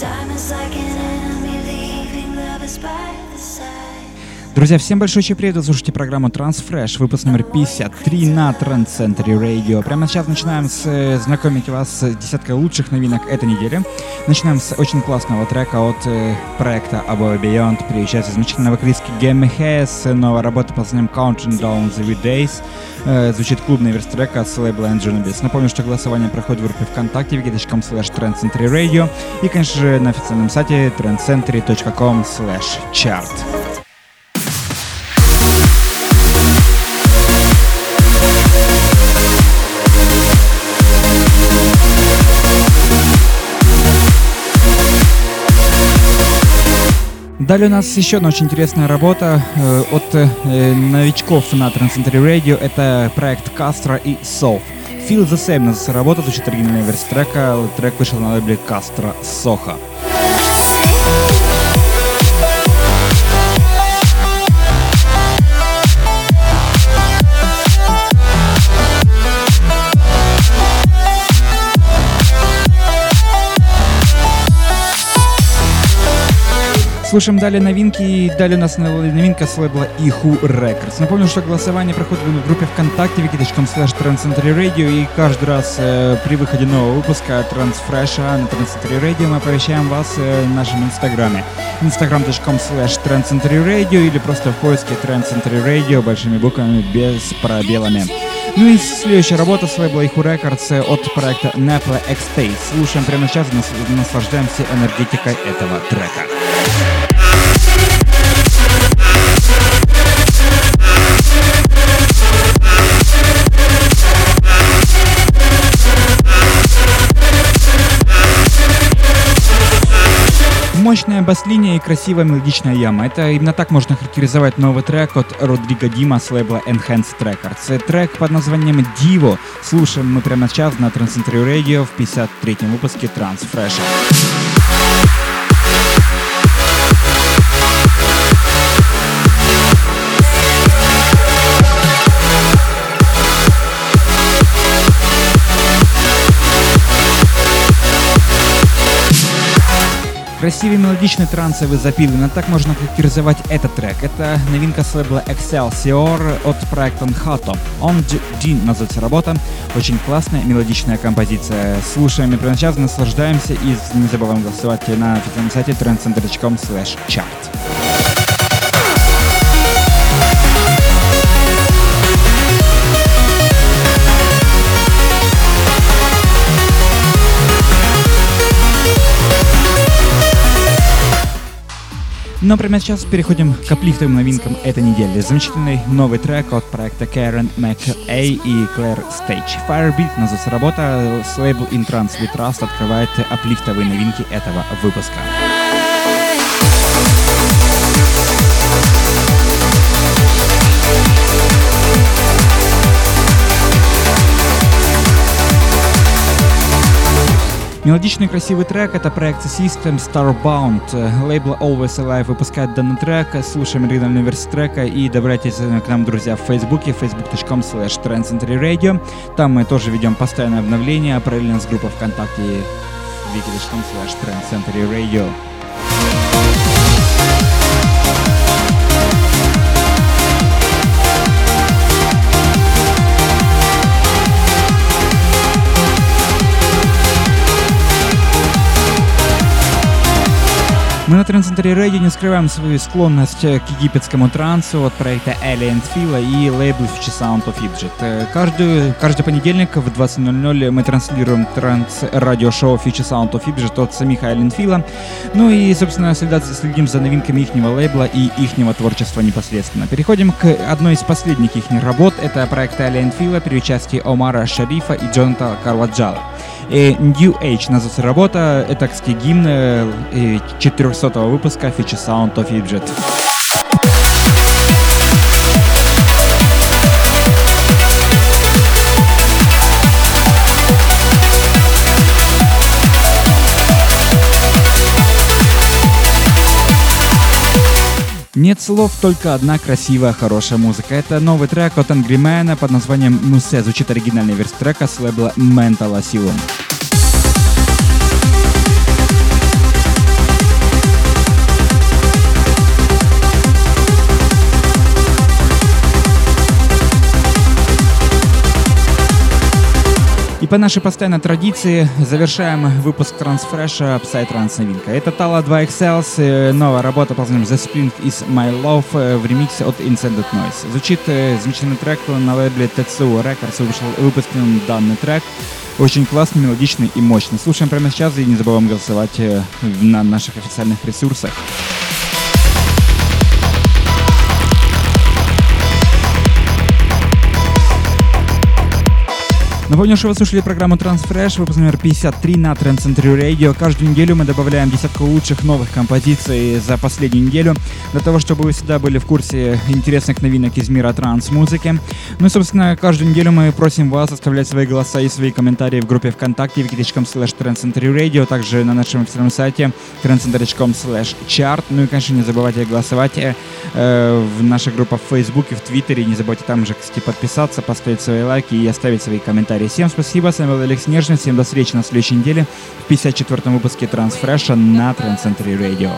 Time is like an enemy leaving lovers by the side. Друзья, всем большой привет, вы слушаете программу Transfresh, выпуск номер 53 на Center Radio. Прямо сейчас начинаем с, э, знакомить вас с десяткой лучших новинок этой недели. Начинаем с очень классного трека от э, проекта Above Beyond при участии замечательной вокалистки Гэмми Хэс, новая работа под названием Counting Down the Days. Э, звучит клубная версия трека с лейбла Angelabis. Напомню, что голосование проходит в группе ВКонтакте wiki.com slash trendcentury и, конечно же, на официальном сайте trendcentury.com slash chart. Далее у нас еще одна очень интересная работа э, от э, новичков на Transcentury Radio. Это проект Castro и Sof. Feel the Same называется работа, звучит оригинальная версия трека. Трек вышел на лейбле Castro Soho. Слушаем далее новинки. И далее у нас новинка с лейбла Ihu Records. Напомню, что голосование проходит в группе ВКонтакте wiki.com slash Radio. И каждый раз э, при выходе нового выпуска Transfresh на Transcentury Radio мы оповещаем вас э, в нашем инстаграме. instagram.com slash Radio или просто в поиске Transcentury Radio большими буквами без пробелами. Ну и следующая работа с лейбла Ihu Records э, от проекта Nepla X-Taste. Слушаем прямо сейчас и наслаждаемся энергетикой этого трека. Мощная бас-линия и красивая мелодичная яма. Это именно так можно характеризовать новый трек от Родриго Дима с лейбла Enhanced Records. Трек под названием Divo слушаем мы прямо сейчас на Transcentury Radio в 53-м выпуске Transfresh. Красивый мелодичный трансовый запил, именно так можно характеризовать этот трек. Это новинка с лейбла Excelsior от проекта Nhato. On G называется работа. Очень классная мелодичная композиция. Слушаем и прямо сейчас наслаждаемся и не забываем голосовать на официальном сайте trendcenter.com slash chart. Но прямо сейчас переходим к аплифтовым новинкам этой недели. Замечательный новый трек от проекта Karen McA и Claire Stage. Firebeat называется работа. С лейбл In Trans We Trust открывает аплифтовые новинки этого выпуска. Мелодичный красивый трек — это проект System Starbound. Лейбл Always Alive выпускает данный трек. Слушаем оригинальную версию трека и добавляйтесь к нам, друзья, в Фейсбуке, facebook.com slash Radio. Там мы тоже ведем постоянное обновление, параллельно с группой ВКонтакте wiki.com slash Radio. Мы на Трансцентре Radio не скрываем свою склонность к египетскому трансу от проекта Alien Fila и лейбл Future Sound of Egypt. Каждый, каждый понедельник в 20.00 мы транслируем транс-радиошоу Future Sound of Egypt от самих Alien Fila. Ну и, собственно, следим за новинками ихнего лейбла и ихнего творчества непосредственно. Переходим к одной из последних их работ. Это проект Alien Fila при участии Омара Шарифа и Джоната Карваджала. И New Age называется работа, это, гимн 400 э, выпуска Feature Sound of Egypt. Нет слов, только одна красивая, хорошая музыка. Это новый трек от Ангримена под названием «Мусе». Звучит оригинальный верс трека с лейбла Mental Asylum. И по нашей постоянной традиции завершаем выпуск Трансфреша Psytrance новинка. Это Tala 2 XL, новая работа под названием The Spring is My Love э, в ремиксе от Incended Noise. Звучит э, замечательный трек на лейбле Tetsuo Records, вышел, выпущен данный трек. Очень классный, мелодичный и мощный. Слушаем прямо сейчас и не забываем голосовать э, на наших официальных ресурсах. Напомню, что вы слушали программу Transfresh, выпуск номер 53 на Trend Century Radio. Каждую неделю мы добавляем десятку лучших новых композиций за последнюю неделю, для того, чтобы вы всегда были в курсе интересных новинок из мира транс-музыки. Ну и, собственно, каждую неделю мы просим вас оставлять свои голоса и свои комментарии в группе ВКонтакте wiki.com slash Radio, также на нашем официальном сайте trendcenter.com slash chart. Ну и, конечно, не забывайте голосовать э, в наших группах в Фейсбуке, в Твиттере. Не забывайте там же, кстати, подписаться, поставить свои лайки и оставить свои комментарии комментарии. Всем спасибо, с вами был Алекс Нежный, всем до встречи на следующей неделе в 54-м выпуске Трансфреша на Трансцентре Radio.